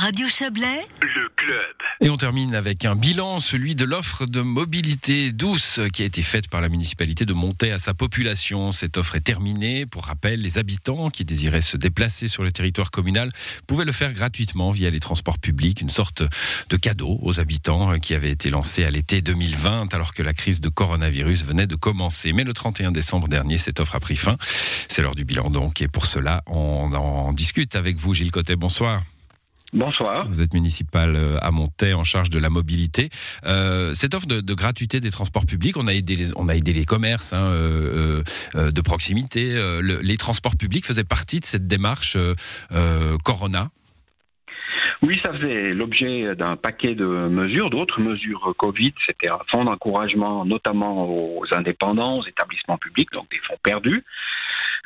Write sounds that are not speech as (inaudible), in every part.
Radio Chablais, le club. Et on termine avec un bilan, celui de l'offre de mobilité douce qui a été faite par la municipalité de monter à sa population. Cette offre est terminée. Pour rappel, les habitants qui désiraient se déplacer sur le territoire communal pouvaient le faire gratuitement via les transports publics, une sorte de cadeau aux habitants qui avait été lancé à l'été 2020 alors que la crise de coronavirus venait de commencer. Mais le 31 décembre dernier, cette offre a pris fin. C'est l'heure du bilan donc et pour cela, on en discute avec vous Gilles Cotet. Bonsoir. Bonsoir. Vous êtes municipal euh, à Montaix en charge de la mobilité. Euh, cette offre de, gratuité des transports publics, on a aidé les, on a aidé les commerces hein, euh, de proximité. les transports publics faisaient partie de cette démarche Corona. Oui, ça faisait l'objet d'un paquet de mesures, d'autres mesures Covid. C'était un fonds d'encouragement, notamment aux indépendants, aux établissements publics, donc des fonds perdus.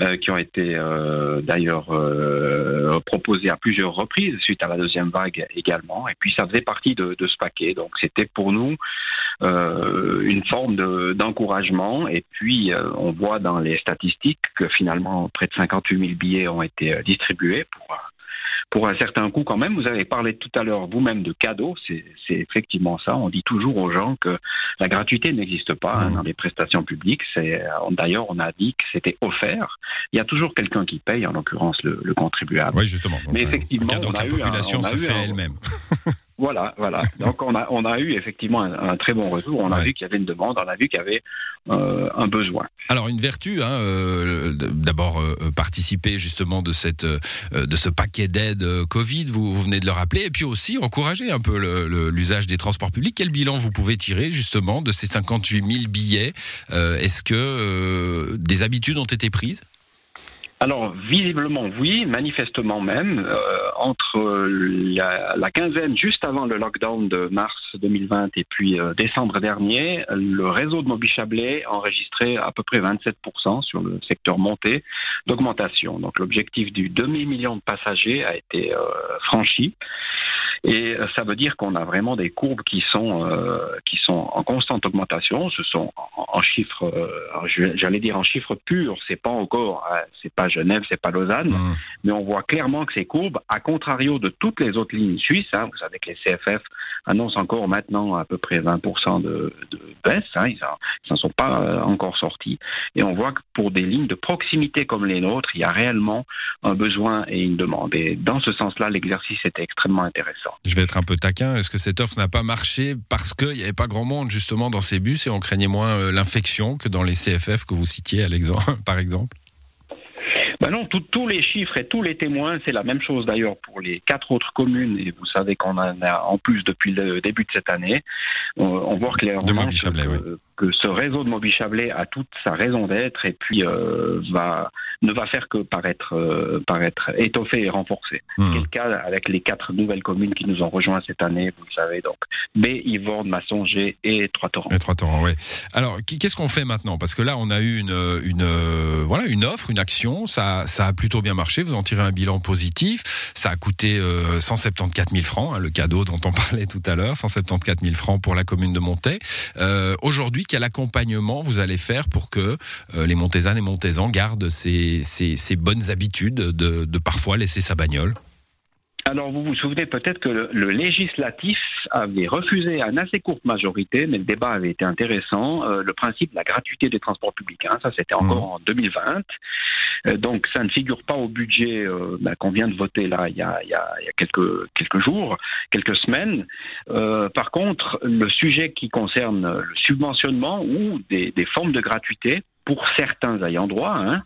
Euh, qui ont été euh, d'ailleurs euh, proposés à plusieurs reprises suite à la deuxième vague également. Et puis ça faisait partie de, de ce paquet. Donc c'était pour nous une forme d'encouragement. et puis on voit dans les statistiques que finalement près de 58 000 billets ont été distribués pour pour un certain coût quand même. Vous avez parlé tout à l'heure vous-même de cadeaux, c'est effectivement ça. On dit toujours aux gens que la gratuité n'existe pas hein, dans les prestations publiques. D'ailleurs, on a dit que c'était offert. Il y a toujours quelqu'un qui paye, en l'occurrence le, contribuable. Oui, justement. Mais effectivement, on a la population se fait elle-même. (laughs) (laughs) Voilà, voilà. (laughs) Donc on a on a eu effectivement un, très bon retour. On a vu qu'il y avait une demande, on a vu qu'il y avait euh, un besoin. Alors une vertu, hein, euh, d'abord euh, participer justement de cette de ce paquet d'aide Covid, vous, venez de le rappeler, et puis aussi encourager un peu l'usage des transports publics. Quel bilan vous pouvez tirer justement de ces 58 000 billets Est-ce que des habitudes ont été prises? Alors, visiblement, oui, manifestement même. Euh, entre la, quinzaine juste avant le lockdown de mars 2020 et puis euh, décembre dernier, le réseau de Moby Chablais a enregistré à peu près 27% sur le secteur monté d'augmentation. Donc, l'objectif du demi-million de passagers a été euh, franchi. Et euh, ça veut dire qu'on a vraiment des courbes qui sont euh, qui sont en constante augmentation. Ce sont en, chiffres, euh, j'allais dire en chiffres purs. C'est pas encore, hein, c'est pas Genève, c'est pas Lausanne, mmh. mais on voit clairement que ces courbes, à contrario de toutes les autres lignes suisses, hein, vous savez que les CFF annoncent encore maintenant à peu près 20% de, de, baisse. Hein, ils n'en sont pas encore sortis. Et on voit que pour des lignes de proximité comme les nôtres, il y a réellement un besoin et une demande. Et dans ce sens-là, l'exercice était extrêmement intéressant. Je vais être un peu taquin. Est-ce que cette offre n'a pas marché parce qu'il n'y avait pas grand monde justement dans ces bus et on craignait moins euh, l'infection que dans les CFF que vous citiez (laughs) par exemple? Ben non, tous les chiffres et tous les témoins, c'est la même chose d'ailleurs pour les quatre autres communes, et vous savez qu'on en a en plus depuis le début de cette année. On, voit clairement que, que, ce réseau de Moby Chablais a toute sa raison d'être et puis euh, va ne va faire que paraître, euh, paraître étoffé et renforcé. Hmm. C'est le cas avec les quatre nouvelles communes qui nous ont rejoints cette année, vous le savez, donc B, Yvonne, Massonger et Trois-Torrents. Et Trois-Torrents, oui. Alors, qu'est-ce qu'on fait maintenant? Parce que là, on a eu une, une, voilà, une offre, une action, ça, ça a plutôt bien marché, vous en tirez un bilan positif, ça a coûté 174 euh, 000 francs, hein, le cadeau dont on (laughs) parlait tout à l'heure, 174 000 francs pour la commune de Montaix. Euh, quel accompagnement vous allez faire pour que les Montaisannes et Montaisans gardent ces bonnes habitudes de, de parfois laisser sa bagnole alors, vous vous souvenez peut-être que le, législatif avait refusé à une assez courte majorité, mais le débat avait été intéressant, euh, le principe de la gratuité des transports publics. Hein. ça, c'était encore mmh. en 2020. Euh, donc, ça ne figure pas au budget euh, bah, qu'on vient de voter là il y a, il y a, il y a quelques, quelques jours, quelques semaines. par contre, le sujet qui concerne le subventionnement ou des, des formes de gratuité, pour certains ayants droit, hein, euh,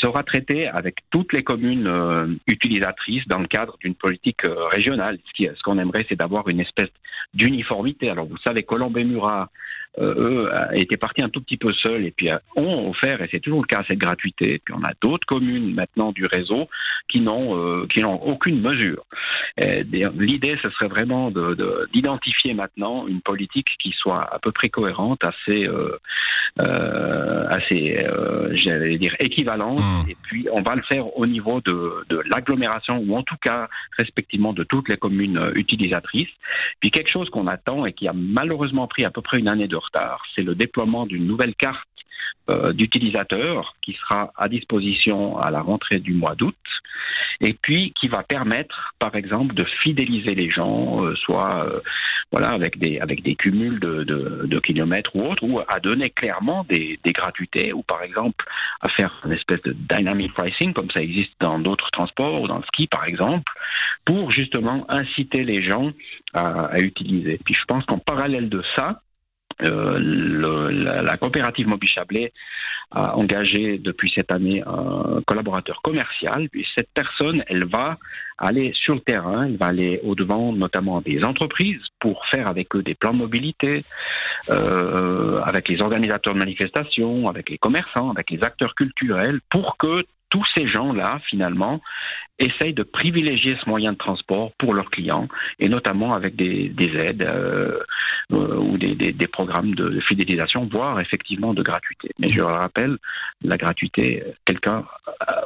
sera traité avec toutes les communes euh, utilisatrices dans le cadre d'une politique euh, régionale. Ce qu'on aimerait, c'est d'avoir une espèce d'uniformité. Alors vous savez, Colombe et Murat euh, eux, étaient partis un tout petit peu seuls et puis euh, ont offert, et c'est toujours le cas, cette gratuité. Et puis on a d'autres communes maintenant du réseau qui n'ont euh, qui n'ont aucune mesure. L'idée, ce serait vraiment d'identifier de, maintenant une politique qui soit à peu près cohérente, assez assez, j'allais dire équivalente. Mmh. Et puis on va le faire au niveau de, de l'agglomération ou en tout cas respectivement de toutes les communes utilisatrices. Puis quelque chose qu'on attend et qui a malheureusement pris à peu près une année de c'est le déploiement d'une nouvelle carte euh, d'utilisateurs qui sera à disposition à la rentrée du mois d'août et puis qui va permettre, par exemple, de fidéliser les gens, euh, soit euh, voilà avec des avec des cumuls de, de, kilomètres ou autres, ou à donner clairement des, des gratuités, ou par exemple à faire une espèce de dynamic pricing comme ça existe dans d'autres transports ou dans le ski par exemple, pour justement inciter les gens à, à utiliser. Puis je pense qu'en parallèle de ça, euh, la, coopérative Mobile Chablais a engagé depuis cette année un collaborateur commercial. Cette personne, elle va aller sur le terrain, elle va aller au-devant notamment des entreprises pour faire avec eux des plans de mobilité, euh, avec les organisateurs de manifestations, avec les commerçants, avec les acteurs culturels, pour que tous ces gens-là, finalement, essayent de privilégier ce moyen de transport pour leurs clients, et notamment avec des, des aides euh, euh, ou des, programmes de fidélisation, voire effectivement de gratuité. Mais je le rappelle, la gratuité, quelqu'un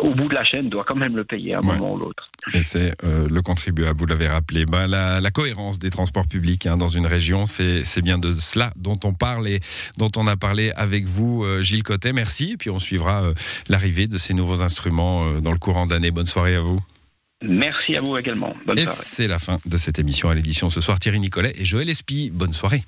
au bout de la chaîne doit quand même le payer à un ouais. moment ou l'autre. Et c'est euh, le contribuable, vous l'avez rappelé. Ben, la, la, cohérence des transports publics hein, dans une région, c'est bien de cela dont on parle et dont on a parlé avec vous, Gilles Cotet. Merci. Et puis on suivra l'arrivée de ces nouveaux instruments dans le courant d'année. Bonne soirée à vous. Merci à vous également. Bonne et soirée. c'est la fin de cette émission à l'édition ce soir. Thierry Nicolet et Joël Espy. Bonne soirée.